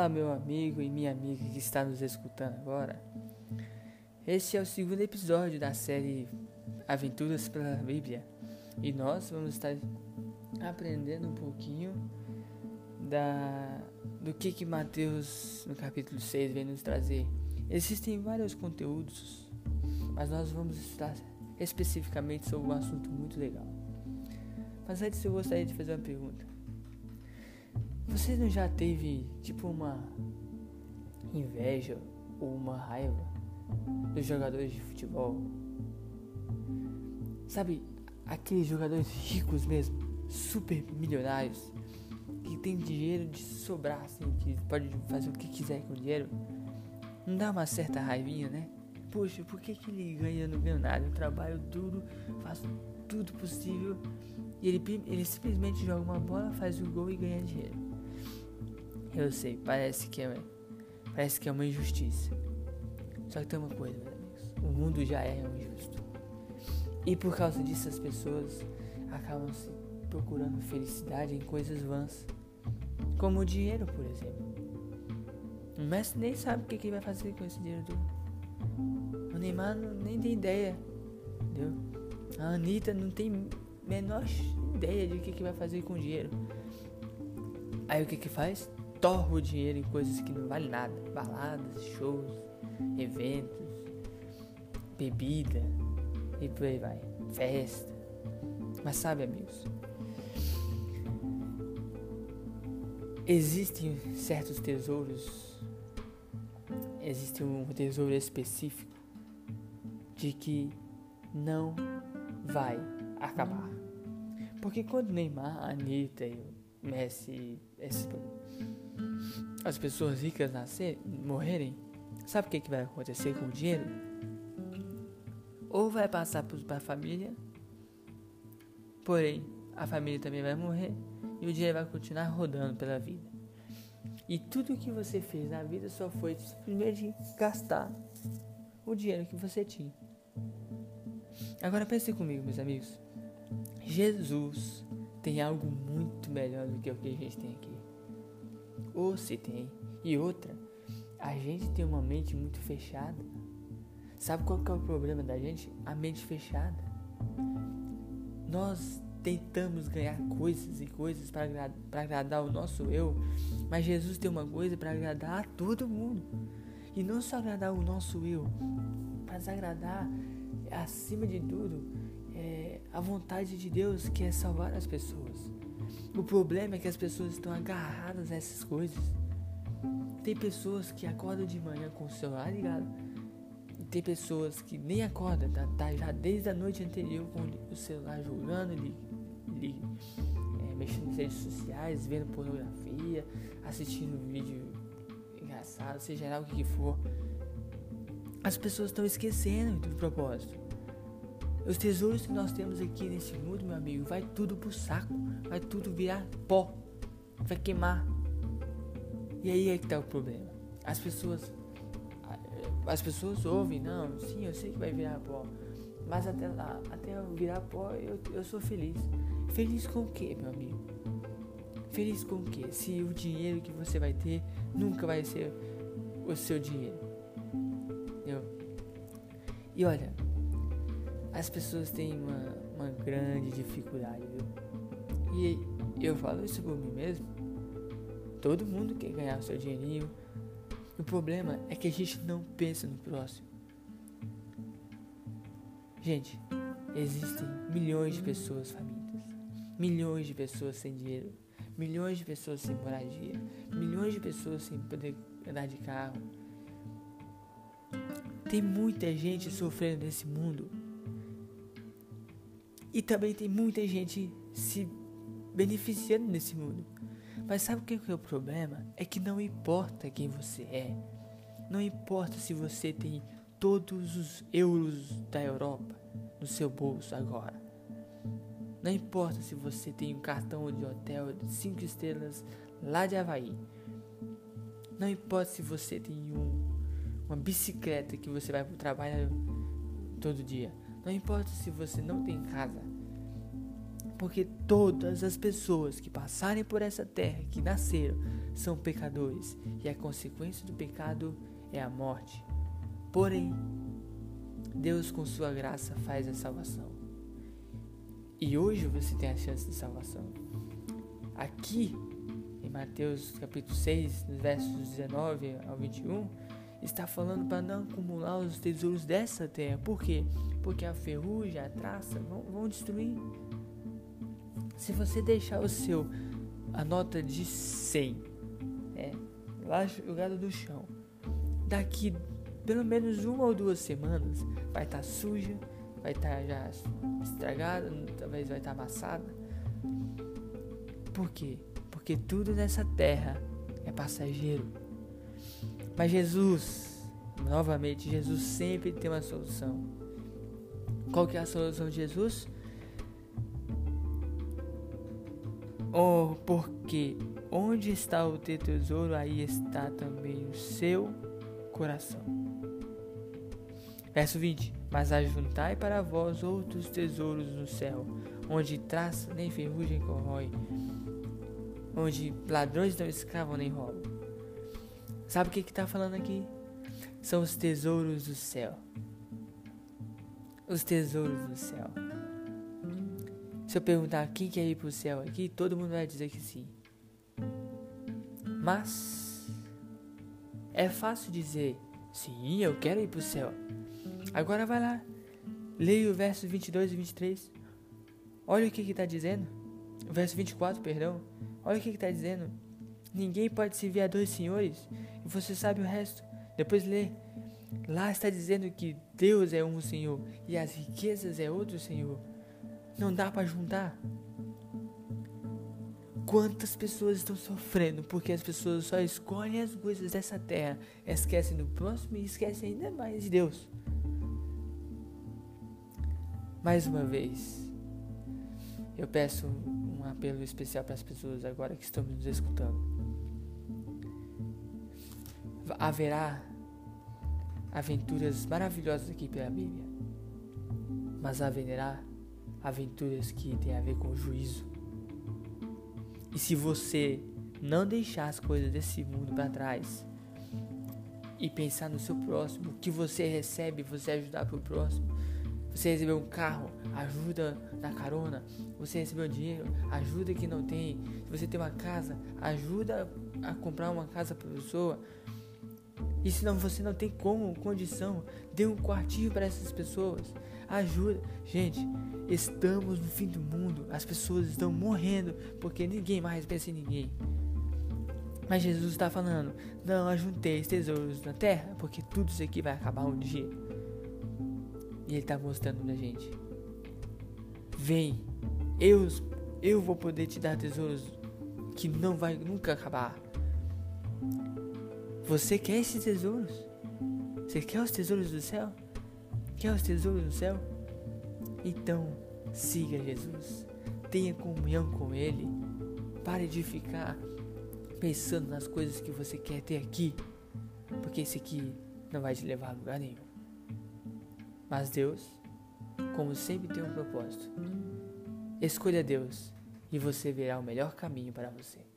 Fala, meu amigo e minha amiga que está nos escutando agora. Este é o segundo episódio da série Aventuras pela Bíblia e nós vamos estar aprendendo um pouquinho da do que que Mateus no capítulo 6 vem nos trazer. Existem vários conteúdos, mas nós vamos estudar especificamente sobre um assunto muito legal. Mas antes eu gostaria de fazer uma pergunta. Você não já teve tipo uma inveja ou uma raiva dos jogadores de futebol? Sabe, aqueles jogadores ricos mesmo, super milionários, que tem dinheiro de sobrar, assim, que pode fazer o que quiser com o dinheiro. Não dá uma certa raivinha, né? Poxa, por que, que ele ganha não ganha nada? Eu trabalho duro, faço tudo possível e ele, ele simplesmente joga uma bola, faz o gol e ganha dinheiro. Eu sei, parece que é, parece que é uma injustiça. Só que tem uma coisa, meus amigos. O mundo já é injusto. E por causa disso as pessoas acabam se procurando felicidade em coisas vãs. Como o dinheiro, por exemplo. O nem sabe o que, ele vai fazer com esse dinheiro do. O Neymar não, nem tem ideia. Entendeu? A Anitta não tem menor ideia de o que, que vai fazer com o dinheiro. Aí o que que faz? Torra o dinheiro em coisas que não valem nada. Baladas, shows, eventos, bebida e por aí vai. Festa. Mas sabe, amigos, existem certos tesouros, existe um tesouro específico de que não vai acabar. Porque quando Neymar, Anitta Messi, as pessoas ricas nascer, morrerem, sabe o que, que vai acontecer com o dinheiro? Ou vai passar para a família, porém a família também vai morrer e o dinheiro vai continuar rodando pela vida. E tudo que você fez na vida só foi simplesmente gastar o dinheiro que você tinha. Agora pense comigo, meus amigos. Jesus tem algo muito melhor do que o que a gente tem aqui ou se tem. E outra, a gente tem uma mente muito fechada. Sabe qual que é o problema da gente? A mente fechada. Nós tentamos ganhar coisas e coisas para agradar, agradar o nosso eu, mas Jesus tem uma coisa para agradar a todo mundo. E não só agradar o nosso eu, mas agradar, acima de tudo, é, a vontade de Deus que é salvar as pessoas. O problema é que as pessoas estão agarradas a essas coisas. Tem pessoas que acordam de manhã com o celular ligado. E tem pessoas que nem acordam, tá, tá já desde a noite anterior com o celular jogando, li, li, é, mexendo nas redes sociais, vendo pornografia, assistindo vídeo engraçado, seja lá o que for. As pessoas estão esquecendo do propósito. Os tesouros que nós temos aqui nesse mundo, meu amigo, vai tudo pro saco, vai tudo virar pó, vai queimar. E aí é que tá o problema. As pessoas as pessoas ouvem, não, sim, eu sei que vai virar pó. Mas até lá, até eu virar pó, eu, eu sou feliz. Feliz com o que, meu amigo? Feliz com o que? Se o dinheiro que você vai ter nunca vai ser o seu dinheiro. Entendeu? E olha, as pessoas têm uma, uma grande dificuldade, viu? E eu falo isso por mim mesmo. Todo mundo quer ganhar seu dinheirinho. O problema é que a gente não pensa no próximo. Gente, existem milhões de pessoas famintas, milhões de pessoas sem dinheiro, milhões de pessoas sem moradia, milhões de pessoas sem poder andar de carro. Tem muita gente sofrendo nesse mundo e também tem muita gente se beneficiando nesse mundo. Mas sabe o que é o problema? É que não importa quem você é. Não importa se você tem todos os euros da Europa no seu bolso agora. Não importa se você tem um cartão de hotel de 5 estrelas lá de Havaí. Não importa se você tem um, uma bicicleta que você vai para o trabalho todo dia. Não importa se você não tem casa. Porque todas as pessoas que passarem por essa terra, que nasceram, são pecadores, e a consequência do pecado é a morte. Porém, Deus, com sua graça, faz a salvação. E hoje você tem a chance de salvação. Aqui, em Mateus capítulo 6, versos 19 ao 21, está falando para não acumular os tesouros dessa terra. Por quê? Porque a ferrugem, a traça vão, vão destruir. Se você deixar o seu, a nota de 100, é, lá jogada do chão, daqui pelo menos uma ou duas semanas vai estar tá suja, vai estar tá já estragada, talvez vai estar tá amassada. Por quê? Porque tudo nessa terra é passageiro. Mas Jesus, novamente, Jesus sempre tem uma solução. Qual que é a solução de Jesus? Oh, porque onde está o teu tesouro, aí está também o seu coração. Verso 20: Mas ajuntai para vós outros tesouros no céu, onde traça nem ferrugem corrói, onde ladrões não escravam nem roubam. Sabe o que está falando aqui? São os tesouros do céu. Os tesouros do céu. Se eu perguntar quem quer ir para o céu aqui, todo mundo vai dizer que sim. Mas é fácil dizer sim, eu quero ir para o céu. Agora vai lá, leia o verso 22 e 23. Olha o que está dizendo. O verso 24, perdão. Olha o que está dizendo. Ninguém pode servir a dois senhores. E você sabe o resto. Depois lê. Lá está dizendo que Deus é um Senhor e as riquezas é outro Senhor. Não dá para juntar. Quantas pessoas estão sofrendo porque as pessoas só escolhem as coisas dessa terra, esquecem do próximo e esquecem ainda mais de Deus. Mais uma vez, eu peço um apelo especial para as pessoas agora que estão nos escutando. Haverá aventuras maravilhosas aqui pela Bíblia, mas haverá aventuras que têm a ver com juízo. E se você não deixar as coisas desse mundo para trás e pensar no seu próximo, o que você recebe, você ajudar para o próximo. Você recebeu um carro, ajuda na carona. Você recebeu dinheiro, ajuda quem não tem. Se você tem uma casa, ajuda a comprar uma casa para pessoa. E se não, você não tem como, condição, dê um quartinho para essas pessoas. Ajuda. Gente, estamos no fim do mundo. As pessoas estão morrendo porque ninguém mais pensa em ninguém. Mas Jesus está falando: não ajunteis tesouros na terra, porque tudo isso aqui vai acabar um dia. E Ele está mostrando pra gente: vem, eu, eu vou poder te dar tesouros que não vai nunca acabar. Você quer esses tesouros? Você quer os tesouros do céu? Quer os tesouros do céu? Então, siga Jesus. Tenha comunhão com Ele. Pare de ficar pensando nas coisas que você quer ter aqui, porque esse aqui não vai te levar a lugar nenhum. Mas Deus, como sempre, tem um propósito. Escolha Deus e você verá o melhor caminho para você.